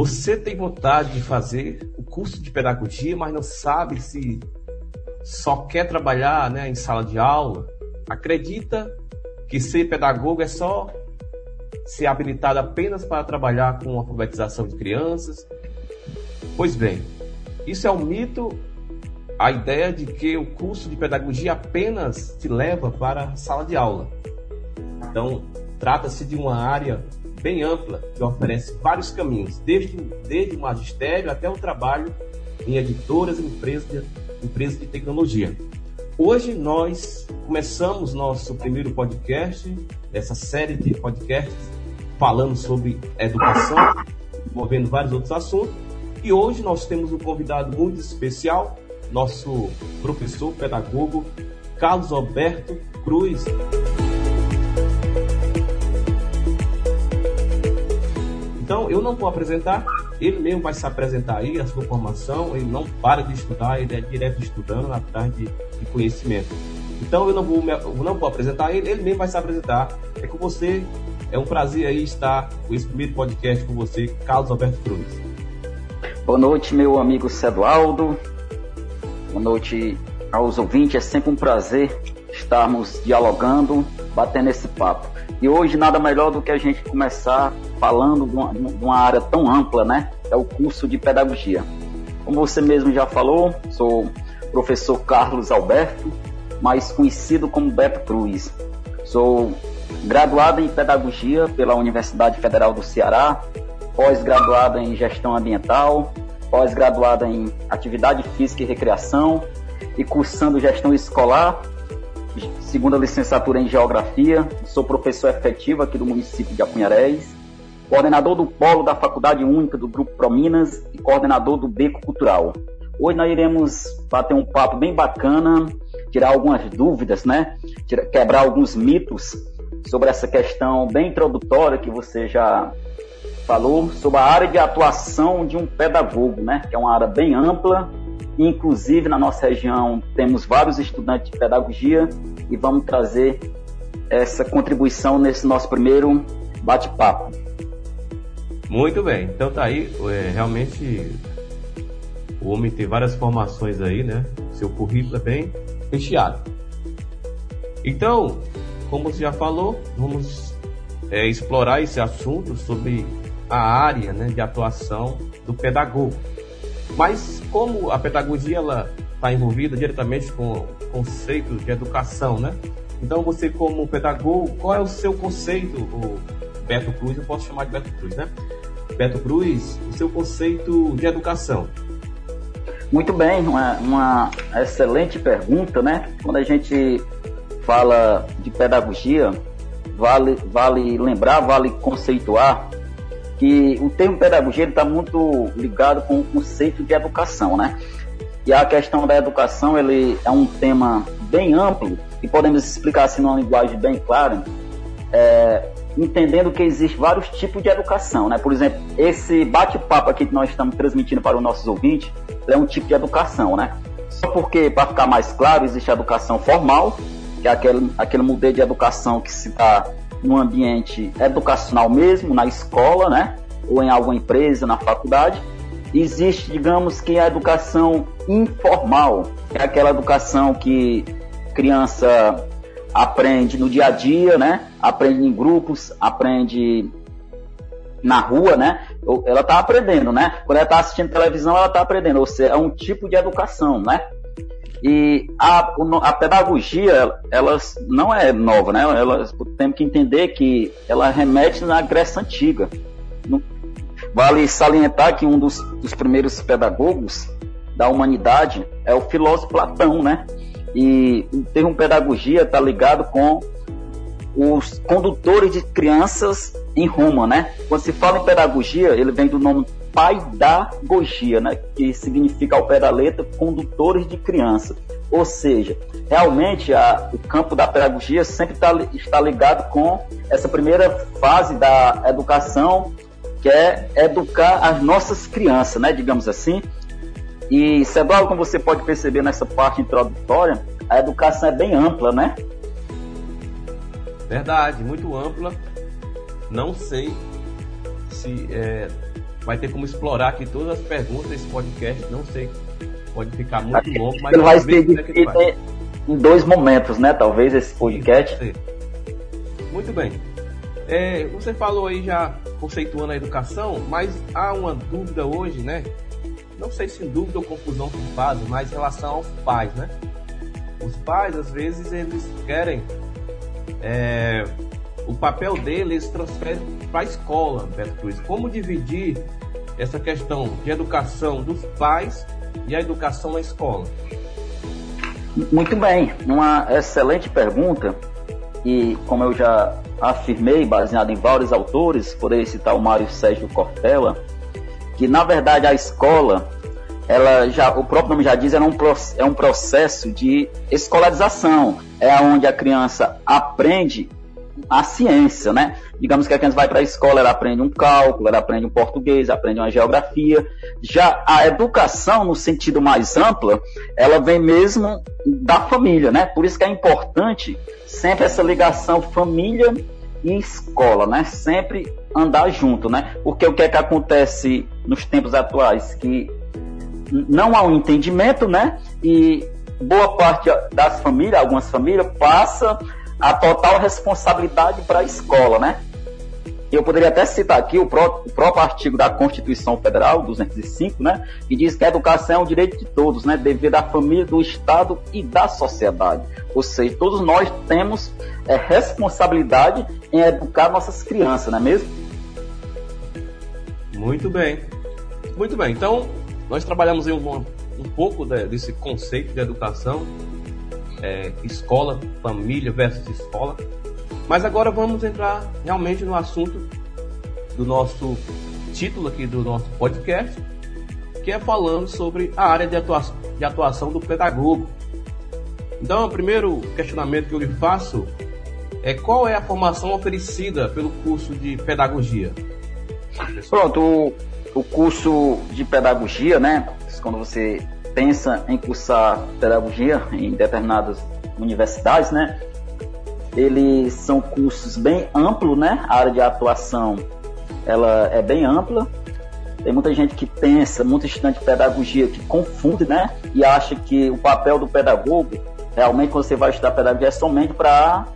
Você tem vontade de fazer o curso de pedagogia, mas não sabe se só quer trabalhar né, em sala de aula? Acredita que ser pedagogo é só ser habilitado apenas para trabalhar com alfabetização de crianças? Pois bem, isso é um mito, a ideia de que o curso de pedagogia apenas te leva para a sala de aula. Então, trata-se de uma área bem ampla que oferece vários caminhos, desde, desde o magistério até o trabalho em editoras e empresas empresas de tecnologia. Hoje nós começamos nosso primeiro podcast, essa série de podcasts falando sobre educação, envolvendo vários outros assuntos. E hoje nós temos um convidado muito especial, nosso professor pedagogo Carlos Alberto Cruz. Então, eu não vou apresentar, ele mesmo vai se apresentar aí, a sua formação, ele não para de estudar, ele é direto estudando atrás de, de conhecimento. Então, eu não vou, eu não vou apresentar ele, ele mesmo vai se apresentar. É com você, é um prazer aí estar com esse primeiro podcast com você, Carlos Alberto Cruz. Boa noite, meu amigo Cedualdo. Boa noite aos ouvintes, é sempre um prazer estarmos dialogando, batendo esse papo. E hoje nada melhor do que a gente começar falando de uma, de uma área tão ampla, né? É o curso de pedagogia. Como você mesmo já falou, sou professor Carlos Alberto, mais conhecido como Beto Cruz. Sou graduado em pedagogia pela Universidade Federal do Ceará, pós-graduado em gestão ambiental, pós-graduado em atividade física e recreação e cursando gestão escolar segunda licenciatura em Geografia, sou professor efetivo aqui do município de Apunharés, coordenador do Polo da Faculdade Única do Grupo Prominas e coordenador do Beco Cultural. Hoje nós iremos bater um papo bem bacana, tirar algumas dúvidas, né? quebrar alguns mitos sobre essa questão bem introdutória que você já falou, sobre a área de atuação de um pedagogo, né? Que é uma área bem ampla Inclusive, na nossa região, temos vários estudantes de pedagogia e vamos trazer essa contribuição nesse nosso primeiro bate-papo. Muito bem, então tá aí, é, realmente o homem tem várias formações aí, né? Seu currículo é bem recheado. Então, como você já falou, vamos é, explorar esse assunto sobre a área né, de atuação do pedagogo. Mas como a pedagogia ela está envolvida diretamente com conceitos de educação, né? Então você como pedagogo, qual é o seu conceito, o Beto Cruz, eu posso chamar de Beto Cruz, né? Beto Cruz, o seu conceito de educação. Muito bem, uma, uma excelente pergunta, né? Quando a gente fala de pedagogia, vale, vale lembrar, vale conceituar que o termo pedagogia está muito ligado com o conceito de educação, né? E a questão da educação ele é um tema bem amplo e podemos explicar assim numa linguagem bem clara, é, entendendo que existe vários tipos de educação, né? Por exemplo, esse bate-papo aqui que nós estamos transmitindo para os nossos ouvintes é um tipo de educação, né? Só porque, para ficar mais claro, existe a educação formal, que é aquele, aquele modelo de educação que se dá no ambiente educacional mesmo, na escola, né? Ou em alguma empresa, na faculdade. Existe, digamos que a educação informal, é aquela educação que criança aprende no dia a dia, né? Aprende em grupos, aprende na rua, né? Ela está aprendendo, né? Quando ela está assistindo televisão, ela está aprendendo. Ou seja, é um tipo de educação, né? E a, a pedagogia, ela não é nova, né? Ela, temos que entender que ela remete na Grécia Antiga. Vale salientar que um dos, dos primeiros pedagogos da humanidade é o filósofo Platão, né? E o termo pedagogia está ligado com os condutores de crianças em Roma, né? Quando se fala em pedagogia, ele vem do nome paidagogia, né? Que significa ao pé da letra condutores de criança. Ou seja, realmente a, o campo da pedagogia sempre tá, está ligado com essa primeira fase da educação, que é educar as nossas crianças, né? Digamos assim. E, Sebal, como você pode perceber nessa parte introdutória, a educação é bem ampla, né? Verdade, muito ampla. Não sei se é, vai ter como explorar aqui todas as perguntas desse podcast. Não sei, pode ficar muito longo, mas ele vai ser dividido é em dois momentos, né? Talvez esse podcast. Muito bem. É, você falou aí já conceituando a educação, mas há uma dúvida hoje, né? Não sei se dúvida ou confusão que fazem, mas em relação aos pais, né? Os pais, às vezes, eles querem é, o papel deles transfere para a escola, Beto Cruz. Como dividir essa questão de educação dos pais e a educação na escola? Muito bem, uma excelente pergunta. E como eu já afirmei, baseado em vários autores, poderia citar o Mário Sérgio Cortella, que na verdade a escola, ela já, o próprio nome já diz, é um, é um processo de escolarização. É onde a criança aprende a ciência, né? Digamos que a criança vai para a escola, ela aprende um cálculo, ela aprende um português, aprende uma geografia. Já a educação, no sentido mais amplo, ela vem mesmo da família, né? Por isso que é importante sempre essa ligação família e escola, né? Sempre andar junto, né? Porque o que é que acontece nos tempos atuais? Que não há um entendimento, né? E boa parte das famílias, algumas famílias, passa a total responsabilidade para a escola, né? Eu poderia até citar aqui o, pró o, próprio artigo da Constituição Federal, 205, né? Que diz que a educação é um direito de todos, né? Devido à família, do Estado e da sociedade. Ou seja, todos nós temos é, responsabilidade em educar nossas crianças, não é mesmo? Muito bem. Muito bem. Então, nós trabalhamos em um, um pouco de, desse conceito de educação é, escola, família versus escola. Mas agora vamos entrar realmente no assunto do nosso título aqui do nosso podcast, que é falando sobre a área de atuação, de atuação do pedagogo. Então, o primeiro questionamento que eu lhe faço é qual é a formação oferecida pelo curso de pedagogia? Pronto, o, o curso de pedagogia, né? Quando você pensa em cursar pedagogia em determinadas universidades, né? Eles são cursos bem amplos, né? A área de atuação ela é bem ampla. Tem muita gente que pensa, muito estudante de pedagogia que confunde, né? E acha que o papel do pedagogo, realmente quando você vai estudar pedagogia, é somente para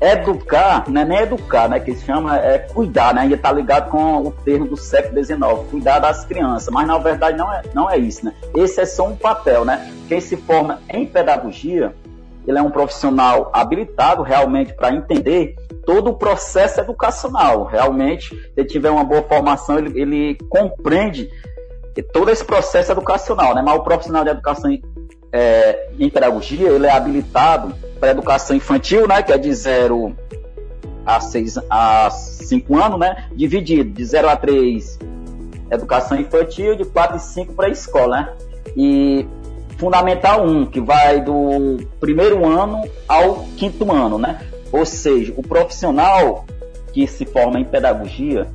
educar, não é nem educar, né, que se chama é cuidar, né, ainda está ligado com o termo do século XIX, cuidar das crianças, mas na verdade não é, não é isso, né, esse é só um papel, né, quem se forma em pedagogia, ele é um profissional habilitado realmente para entender todo o processo educacional, realmente, se ele tiver uma boa formação, ele, ele compreende todo esse processo educacional, né, mas o profissional de educação é, em pedagogia, ele é habilitado para educação infantil, né, que é de 0 a 6 a 5 anos, né, dividido de 0 a 3 educação infantil, de 4 e 5 para a escola, né? E fundamental 1, que vai do primeiro ano ao quinto ano, né? Ou seja, o profissional que se forma em pedagogia,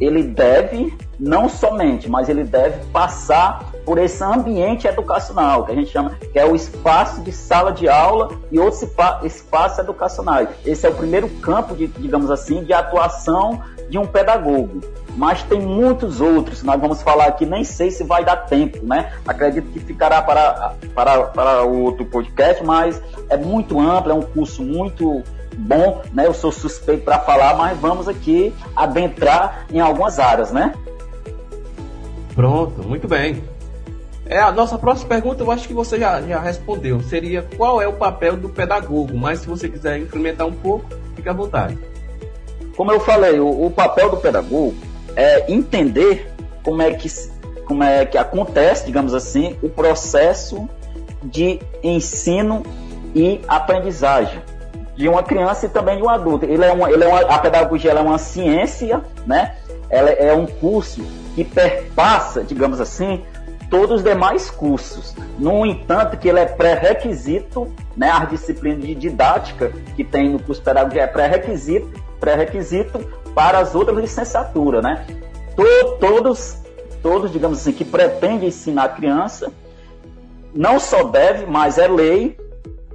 ele deve não somente, mas ele deve passar por esse ambiente educacional, que a gente chama, que é o espaço de sala de aula e outros espaços educacionais. Esse é o primeiro campo, de, digamos assim, de atuação de um pedagogo. Mas tem muitos outros, nós vamos falar aqui, nem sei se vai dar tempo, né? Acredito que ficará para, para, para outro podcast, mas é muito amplo, é um curso muito bom, né? Eu sou suspeito para falar, mas vamos aqui adentrar em algumas áreas, né? Pronto, muito bem. É, a nossa próxima pergunta eu acho que você já, já respondeu. Seria qual é o papel do pedagogo? Mas se você quiser incrementar um pouco, fique à vontade. Como eu falei, o, o papel do pedagogo é entender como é que como é que acontece, digamos assim, o processo de ensino e aprendizagem de uma criança e também de um adulto. Ele é uma, ele é uma, a pedagogia é uma ciência, né? Ela é um curso que perpassa, digamos assim, todos os demais cursos. No entanto, que ele é pré-requisito, né, as disciplinas de didática que tem no curso pedagogia é pré-requisito, pré-requisito para as outras licenciaturas, né? Todos, todos, digamos assim, que pretendem ensinar a criança, não só deve, mas é lei,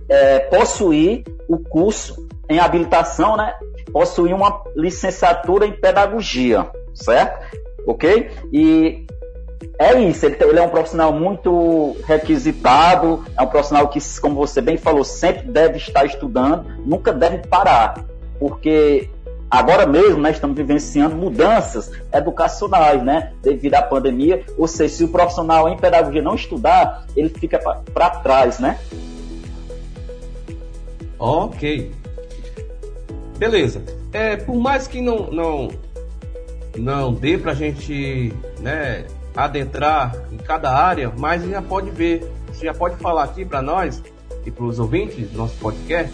é, possuir o curso em habilitação, né? Possuir uma licenciatura em pedagogia, certo? ok? E é isso, ele, ele, é um profissional muito requisitado, é um profissional que, como você bem falou, sempre deve estar estudando, nunca deve parar, porque agora mesmo né, estamos vivenciando mudanças educacionais, né, devido à pandemia, ou seja, se o profissional em pedagogia não estudar, ele fica para trás, né? Ok. Beleza. É, por mais que não, não, não dê para a gente né, adentrar em cada área, mas já pode ver, você já pode falar aqui para nós e para os ouvintes do nosso podcast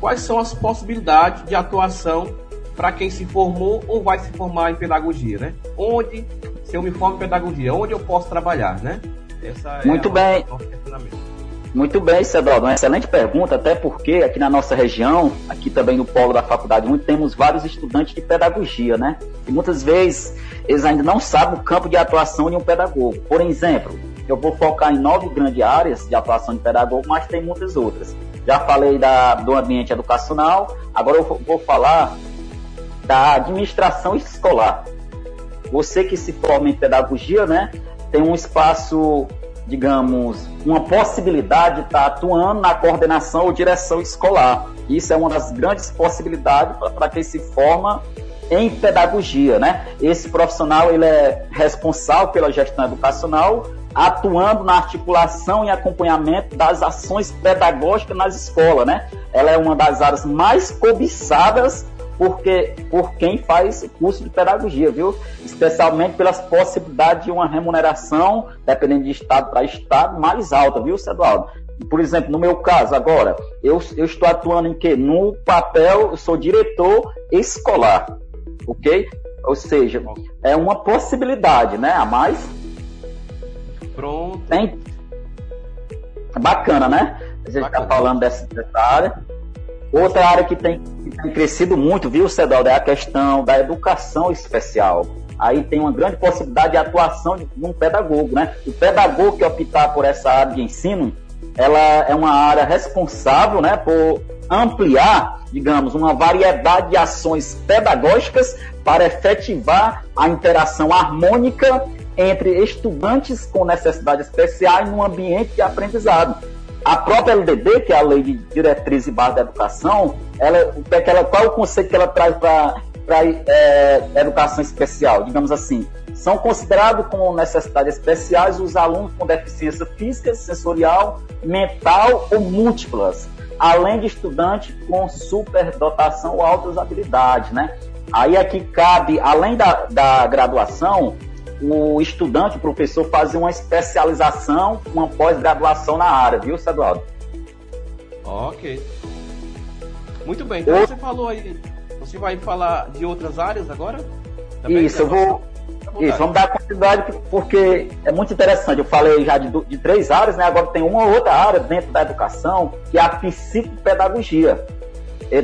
quais são as possibilidades de atuação para quem se formou ou vai se formar em pedagogia, né? Onde, se eu me formo em pedagogia, onde eu posso trabalhar, né? Essa é Muito bem. Muito bem, Cedaldo. Uma excelente pergunta, até porque aqui na nossa região, aqui também no polo da Faculdade 1, temos vários estudantes de pedagogia, né? E muitas vezes eles ainda não sabem o campo de atuação de um pedagogo. Por exemplo, eu vou focar em nove grandes áreas de atuação de pedagogo, mas tem muitas outras. Já falei da, do ambiente educacional, agora eu vou falar da administração escolar. Você que se forma em pedagogia, né, tem um espaço digamos, uma possibilidade de estar atuando na coordenação ou direção escolar. Isso é uma das grandes possibilidades para quem se forma em pedagogia, né? Esse profissional ele é responsável pela gestão educacional, atuando na articulação e acompanhamento das ações pedagógicas nas escolas, né? Ela é uma das áreas mais cobiçadas porque, por quem faz curso de pedagogia, viu? Especialmente pelas possibilidades de uma remuneração, dependendo de estado para estado, mais alta, viu, Cedualdo? Por exemplo, no meu caso agora, eu, eu estou atuando em quê? No papel, eu sou diretor escolar, ok? Ou seja, é uma possibilidade, né? A mais. Pronto. Tem... Bacana, né? A gente está falando dessa, dessa área. Outra área que tem, que tem crescido muito, viu, Cedaldo, é a questão da educação especial. Aí tem uma grande possibilidade de atuação de um pedagogo, né? O pedagogo que optar por essa área de ensino, ela é uma área responsável, né, por ampliar, digamos, uma variedade de ações pedagógicas para efetivar a interação harmônica entre estudantes com necessidades especiais no ambiente de aprendizado. A própria LDB, que é a Lei de Diretriz e Base da Educação, ela, ela, qual é o conceito que ela traz para é, educação especial? Digamos assim, são considerados como necessidades especiais os alunos com deficiência física, sensorial, mental ou múltiplas, além de estudantes com superdotação ou altas habilidades, né? Aí aqui cabe, além da, da graduação, o estudante, o professor, fazer uma especialização, uma pós-graduação na área, viu, Cedualdo? Ok. Muito bem, então o... você falou aí, você vai falar de outras áreas agora? Também Isso, eu vou. Isso, vamos dar continuidade porque é muito interessante. Eu falei já de, de, três áreas, né? Agora tem uma outra área dentro da educação, que é a psicopedagogia.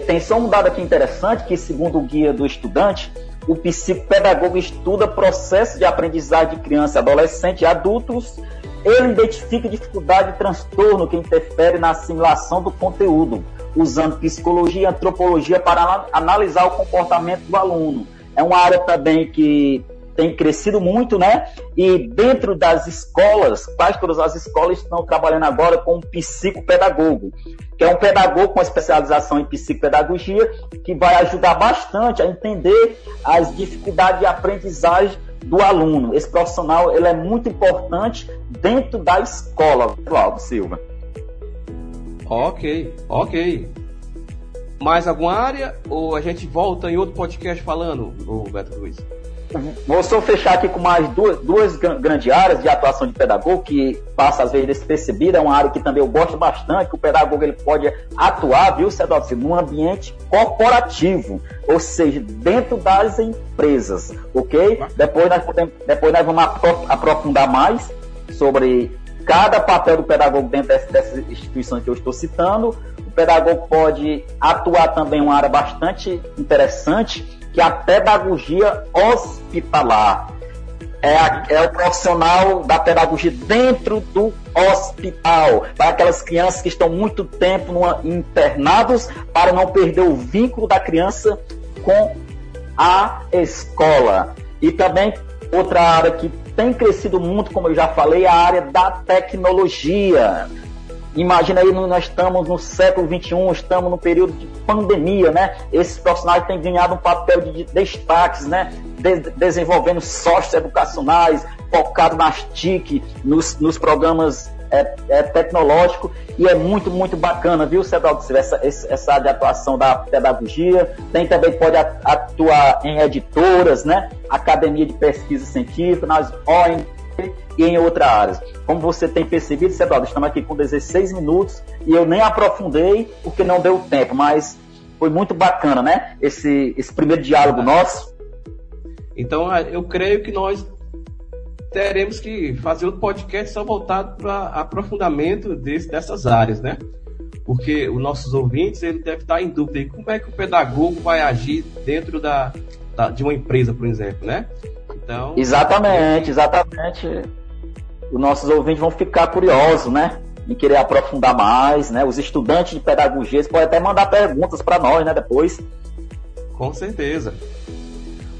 Tem só um dado aqui interessante que, segundo o guia do estudante, o psicopedagogo estuda processo de aprendizagem de criança, adolescente e adultos. Ele identifica dificuldade e transtorno que interfere na assimilação do conteúdo, usando psicologia e antropologia para analisar o comportamento do aluno. É uma área também que tem crescido muito, né? E dentro das escolas, quase todas as escolas estão trabalhando agora com um psicopedagogo, que é um pedagogo com especialização em psicopedagogia, que vai ajudar bastante a entender as dificuldades de aprendizagem do aluno. Esse profissional ele é muito importante dentro da escola, Cláudio Silva. Ok, ok. Mais alguma área? Ou a gente volta em outro podcast falando, o Beto Luiz? Vou só fechar aqui com mais duas, duas grandes áreas de atuação de pedagogo, que passa às vezes despercebida, é uma área que também eu gosto bastante, que o pedagogo ele pode atuar, viu, Cedolcio, num ambiente corporativo, ou seja, dentro das empresas, ok? Depois nós, podemos, depois nós vamos aprofundar mais sobre cada papel do pedagogo dentro dessas instituições que eu estou citando. Pedagogo pode atuar também uma área bastante interessante, que a pedagogia hospitalar é, a, é, o profissional da pedagogia dentro do hospital, para aquelas crianças que estão muito tempo numa, internados, para não perder o vínculo da criança com a escola. E também outra área que tem crescido muito, como eu já falei, é a área da tecnologia. Imagina aí, nós estamos no século XXI, estamos no período de pandemia, né? Esses profissionais têm ganhado um papel de destaques, né? De desenvolvendo softwares educacionais, focado nas TIC, nos, nos programas é, é, tecnológicos, e é muito, muito bacana, viu, Cedaldo, essa, essa área de atuação da pedagogia. Tem também, pode atuar em editoras, né? Academia de Pesquisa Científica, nas ONG e em outra área. Como você tem percebido, Cedaldo, estamos aqui com 16 minutos e eu nem aprofundei porque não deu tempo, mas foi muito bacana, né? Esse, esse primeiro diálogo nosso. Então, eu creio que nós teremos que fazer outro podcast só voltado para aprofundamento desse, dessas áreas, né? Porque os nossos ouvintes ele deve estar em dúvida como é que o pedagogo vai agir dentro da, da de uma empresa, por exemplo, né? Então, exatamente, exatamente. Os nossos ouvintes vão ficar curiosos, né? Em querer aprofundar mais, né? Os estudantes de pedagogia podem até mandar perguntas para nós, né? Depois. Com certeza.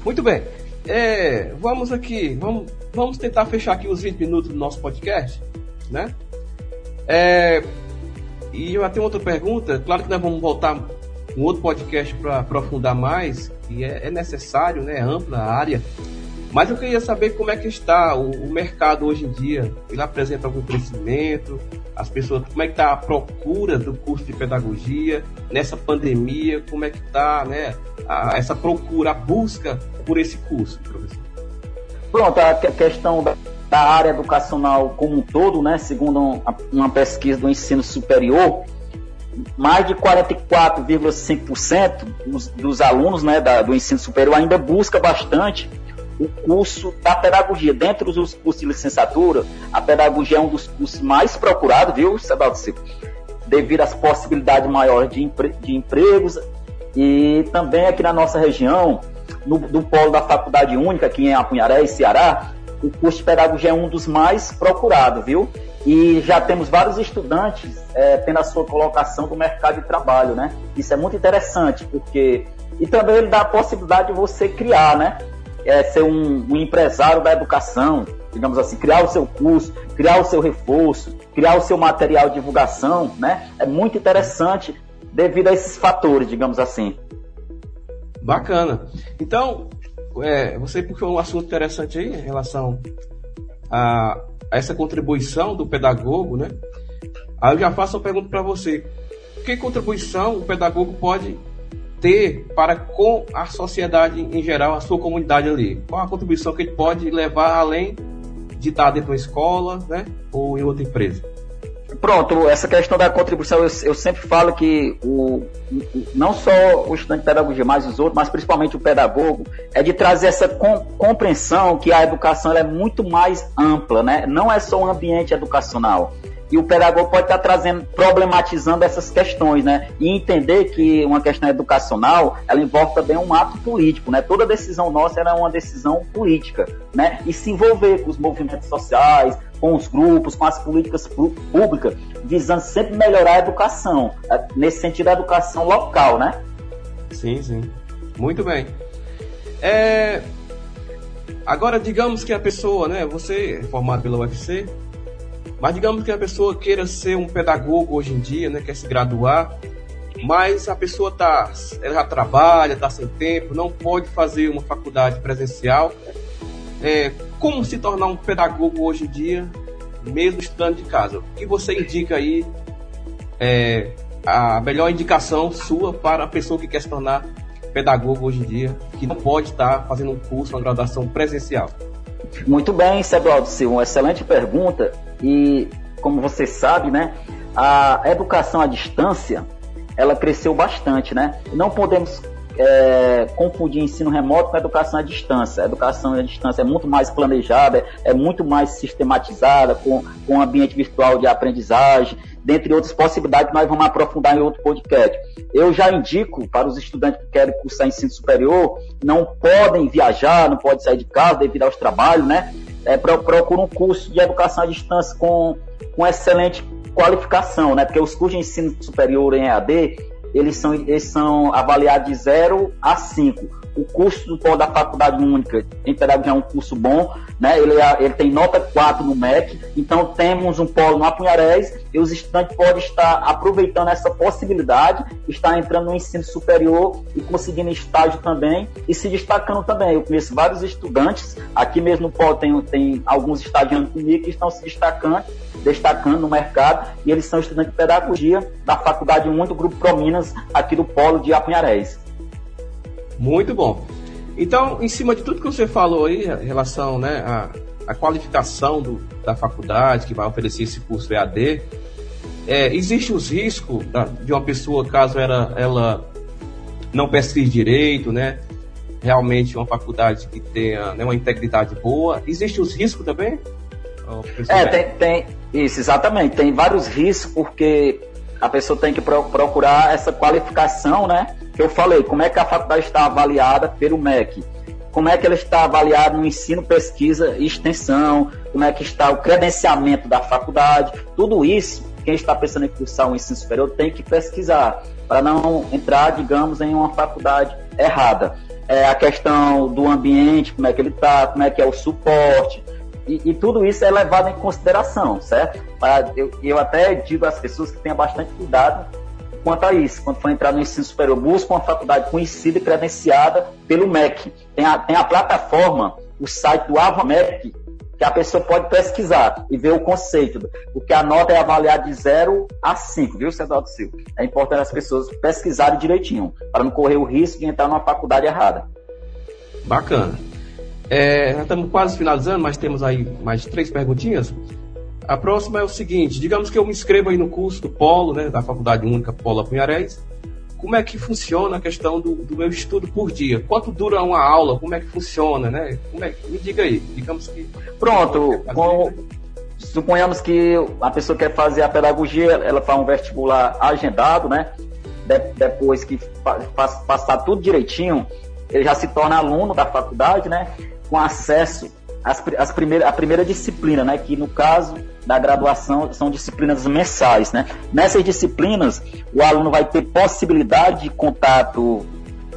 Muito bem. É, vamos aqui, vamos, vamos tentar fechar aqui os 20 minutos do nosso podcast, né? É, e eu tenho outra pergunta. Claro que nós vamos voltar um outro podcast para aprofundar mais, e é, é necessário, né? É ampla a área. Mas eu queria saber como é que está o, o, mercado hoje em dia. Ele apresenta algum crescimento? As pessoas, como é que está a procura do curso de pedagogia nessa pandemia? Como é que está, né? A, essa procura, a busca por esse curso, professor? Pronto, a questão da, da área educacional como um todo, né? Segundo uma pesquisa do ensino superior, mais de 44,5% dos, dos alunos né, da, do ensino superior ainda busca bastante o curso da pedagogia. Dentro dos cursos de licenciatura, a pedagogia é um dos cursos mais procurados, viu, Sebaldo Silva? Devido às possibilidades maiores de, empre de empregos e também aqui na nossa região, no, do polo da Faculdade Única, aqui em Apunharé e Ceará, o curso de pedagogia é um dos mais procurados, viu? E já temos vários estudantes é, tendo a sua colocação no mercado de trabalho, né? Isso é muito interessante, porque. E também ele dá a possibilidade de você criar, né? É, ser um, um, empresário da educação, digamos assim, criar o seu curso, criar o seu reforço, criar o seu material de divulgação, né? É muito interessante devido a esses fatores, digamos assim. Bacana. Então, é, você puxou um assunto interessante aí em relação a, a essa contribuição do pedagogo, né? Aí eu já faço uma pergunta para você. Que contribuição o pedagogo pode ter para com a sociedade em geral, a sua comunidade ali? Qual a contribuição que ele pode levar além de estar dentro de uma escola né, ou em outra empresa? Pronto, essa questão da contribuição, eu, eu sempre falo que o, não só o estudante de pedagogia, mas os outros, mas principalmente o pedagogo, é de trazer essa com, compreensão que a educação é muito mais ampla, né? não é só um ambiente educacional e o pedagogo pode estar trazendo, problematizando essas questões, né? E entender que uma questão educacional, ela envolve também um ato político, né? Toda decisão nossa era uma decisão política, né? E se envolver com os movimentos sociais, com os grupos, com as políticas públicas, visando sempre melhorar a educação, é, nesse sentido a educação local, né? Sim, sim. Muito bem. É... Agora, digamos que a pessoa, né? Você é formado pela UFC, mas digamos que a pessoa queira ser um pedagogo hoje em dia, né, quer se graduar, mas a pessoa tá, ela já trabalha, está sem tempo, não pode fazer uma faculdade presencial. É, como se tornar um pedagogo hoje em dia, mesmo estudando de casa? O que você indica aí? É, a melhor indicação sua para a pessoa que quer se tornar pedagogo hoje em dia, que não pode estar fazendo um curso, uma graduação presencial? Muito bem, Cedualdo Silva, uma excelente pergunta. E, como você sabe, né, a educação à distância, ela cresceu bastante, né? Não podemos é, confundir ensino remoto com educação à distância. A educação à distância é muito mais planejada, é muito mais sistematizada, com, com um ambiente virtual de aprendizagem, dentre outras possibilidades que nós vamos aprofundar em outro podcast. Eu já indico para os estudantes que querem cursar ensino superior, não podem viajar, não podem sair de casa devido aos trabalhos, né? É, procura um curso de educação à distância com, com excelente qualificação, né? Porque os cursos de ensino superior em EAD, eles são, eles são avaliados de 0 a 5 o curso do da faculdade única em pedagogia é um curso bom, né? Ele, é, ele tem nota 4 no MEC, então temos um polo no Apunharés e os estudantes podem estar aproveitando essa possibilidade, estar entrando no ensino superior e conseguindo estágio também e se destacando também. Eu conheço vários estudantes, aqui mesmo no polo tem, tem alguns estagiando comigo que estão se destacando, destacando no mercado e eles são estudantes de pedagogia da faculdade única, Grupo Prominas, aqui do polo de Apunharés. Muito bom. Então, em cima de tudo que você falou aí, em relação né, à, à qualificação do, da faculdade que vai oferecer esse curso EAD, é, existe os riscos da, de uma pessoa, caso ela, ela não pesquise direito, né? Realmente uma faculdade que tenha né, uma integridade boa. Existem os riscos também? É, tem, tem, isso, exatamente. Tem vários riscos, porque a pessoa tem que procurar essa qualificação, né? Que eu falei, como é que a faculdade está avaliada pelo MEC? Como é que ela está avaliada no ensino, pesquisa e extensão? Como é que está o credenciamento da faculdade? Tudo isso, quem está pensando em cursar um ensino superior tem que pesquisar, para não entrar, digamos, em uma faculdade errada. É a questão do ambiente, como é que ele está, como é que é o suporte, e, e, tudo isso é levado em consideração, certo? Para, eu, eu até digo às pessoas que tenham bastante cuidado quanto a isso. Quando for entrar no ensino superior, busque uma faculdade conhecida e credenciada pelo MEC. Tem a, tem a plataforma, o site do AvaMEC, que a pessoa pode pesquisar e ver o conceito, porque a nota é avaliada de 0 a 5, viu, Cedaldo Silva? É importante as pessoas pesquisarem direitinho, para não correr o risco de entrar numa faculdade errada. Bacana. É, estamos quase finalizando, mas temos aí mais três perguntinhas. A próxima é o seguinte: digamos que eu me inscrevo aí no curso do Polo, né, da Faculdade Única Polo Apunharés. Como é que funciona a questão do, do, meu estudo por dia? Quanto dura uma aula? Como é que funciona, né? Como é, me diga aí. Digamos que. Pronto. Com, suponhamos que a pessoa quer fazer a pedagogia, ela faz um vestibular agendado, né? De, depois que passar tudo direitinho, ele já se torna aluno da faculdade, né? com acesso às, às primeira, à primeira disciplina, né? Que no caso da graduação são disciplinas mensais, né? Nessas disciplinas, o aluno vai ter possibilidade de contato,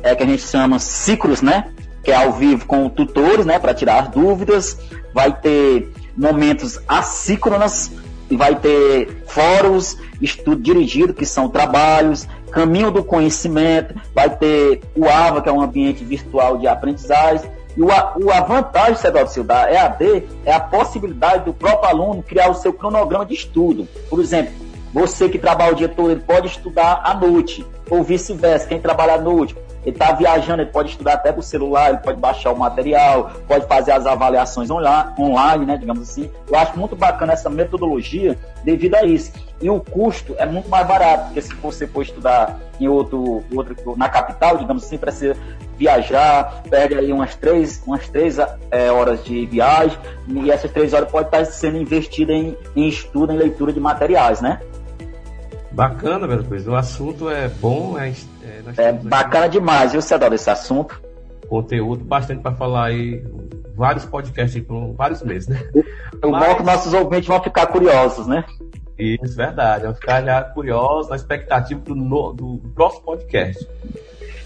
é, que a gente chama ciclos, né? Que é ao vivo com tutores, né? Para tirar dúvidas, vai ter momentos assíncronos e vai ter fóruns, estudo dirigido, que são trabalhos, caminho do conhecimento, vai ter o AVA, que é um ambiente virtual de aprendizagem, e o, o, a vantagem, Cedalcio, da EAD é a possibilidade do próprio aluno criar o seu cronograma de estudo. Por exemplo, você que trabalha o dia todo, ele pode estudar à noite, ou vice-versa, quem trabalha à noite ele está viajando, ele pode estudar até por celular, ele pode baixar o material, pode fazer as avaliações online, né, digamos assim. Eu acho muito bacana essa metodologia devido a isso. E o custo é muito mais barato, porque se você for estudar em outro, outro na capital, digamos assim, precisa viajar, perde aí umas três, umas três é, horas de viagem, e essas três horas pode estar sendo investida em, em estudo, em leitura de materiais, né? Bacana, meu coisa. O assunto é bom, é é bacana demais, viu, Cedal, esse assunto. Conteúdo bastante para falar aí, vários podcasts por vários meses, né? O Mas... bom é que nossos ouvintes vão ficar curiosos, né? Isso, verdade. Vão ficar já curiosos na expectativa do, no, do próximo podcast.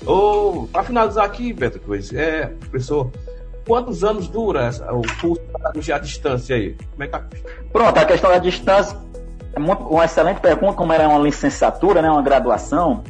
Oh, para finalizar aqui, Beto Cruz, é, professor, quantos anos dura o curso de à distância aí? Como é que tá? Pronto, a questão da distância é muito, uma excelente pergunta, como era uma licenciatura, né, uma graduação,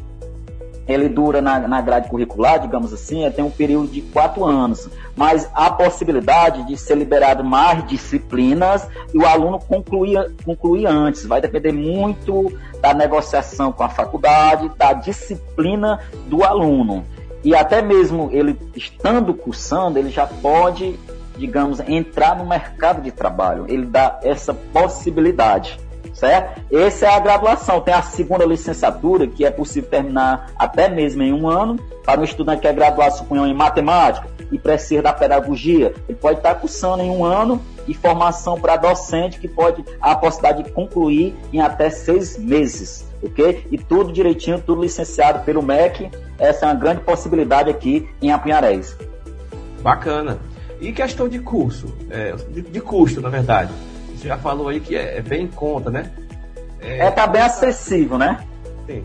ele dura na, na grade curricular, digamos assim, tem um período de quatro anos, mas há possibilidade de ser liberado mais disciplinas e o aluno concluir, concluir antes. Vai depender muito da negociação com a faculdade, da disciplina do aluno. E até mesmo ele estando cursando, ele já pode, digamos, entrar no mercado de trabalho. Ele dá essa possibilidade certo? Essa é a graduação. Tem a segunda licenciatura, que é possível terminar até mesmo em um ano, para um estudante que é graduado, suponham, em matemática e precisa da pedagogia. Ele pode estar cursando em um ano e formação para docente, que pode a possibilidade de concluir em até seis meses. Ok? E tudo direitinho, tudo licenciado pelo MEC. Essa é uma grande possibilidade aqui em Apinharés. Bacana. E questão de curso, é, de, de custo, na verdade já falou aí que é, é bem em conta, né? É, é tá bem acessível, né? Sim.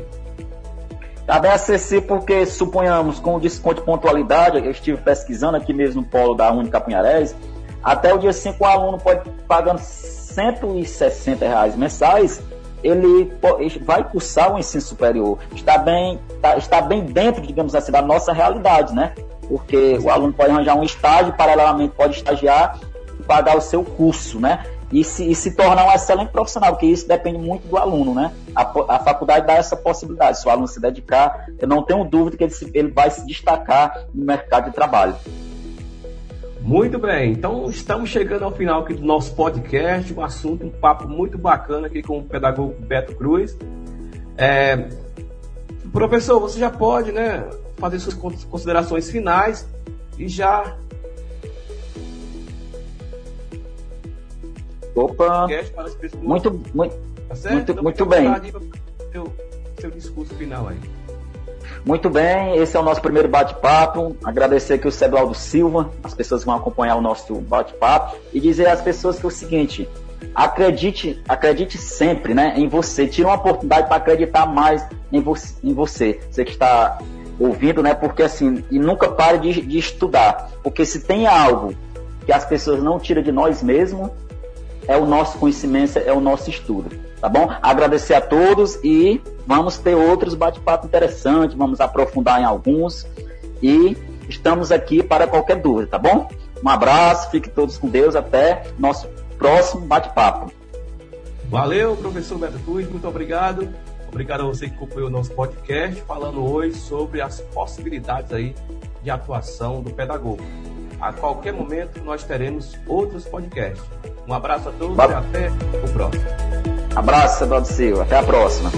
Está bem acessível porque, suponhamos, com o desconto de pontualidade, eu estive pesquisando aqui mesmo no polo da Única Punharés, até o dia 5 o aluno pode pagando 160 reais mensais, ele vai cursar o ensino superior. Está bem, está, está bem dentro, digamos assim, da nossa realidade, né? Porque o aluno pode arranjar um estágio, paralelamente pode estagiar e pagar o seu curso, né? E se, e se tornar um excelente profissional, porque isso depende muito do aluno, né? A, a faculdade dá essa possibilidade. Se o aluno se dedicar, eu não tenho dúvida que ele, se, ele vai se destacar no mercado de trabalho. Muito bem, então estamos chegando ao final aqui do nosso podcast, um assunto, um papo muito bacana aqui com o pedagogo Beto Cruz. É, professor, você já pode né, fazer suas considerações finais e já. Opa! Muito, muito, tá muito, então, muito bem. Seu, seu discurso final aí. Muito bem, esse é o nosso primeiro bate-papo. Agradecer aqui o Cedualdo Silva, as pessoas que vão acompanhar o nosso bate-papo, e dizer às pessoas que é o seguinte: acredite, acredite sempre né, em você. Tire uma oportunidade para acreditar mais em você, em você. Você que está ouvindo, né? Porque assim, e nunca pare de, de estudar. Porque se tem algo que as pessoas não tiram de nós mesmos, é o nosso conhecimento, é o nosso estudo. Tá bom? Agradecer a todos e vamos ter outros bate-papo interessantes, vamos aprofundar em alguns e estamos aqui para qualquer dúvida, tá bom? Um abraço, fiquem todos com Deus, até nosso próximo bate-papo. Valeu, professor Beto Cruz, muito obrigado. Obrigado a você que acompanhou o nosso podcast, falando hoje sobre as possibilidades aí de atuação do pedagogo. A qualquer momento nós teremos outros podcasts. Um abraço a todos e até o próximo. Abraço, Eduardo Silva. Até a próxima.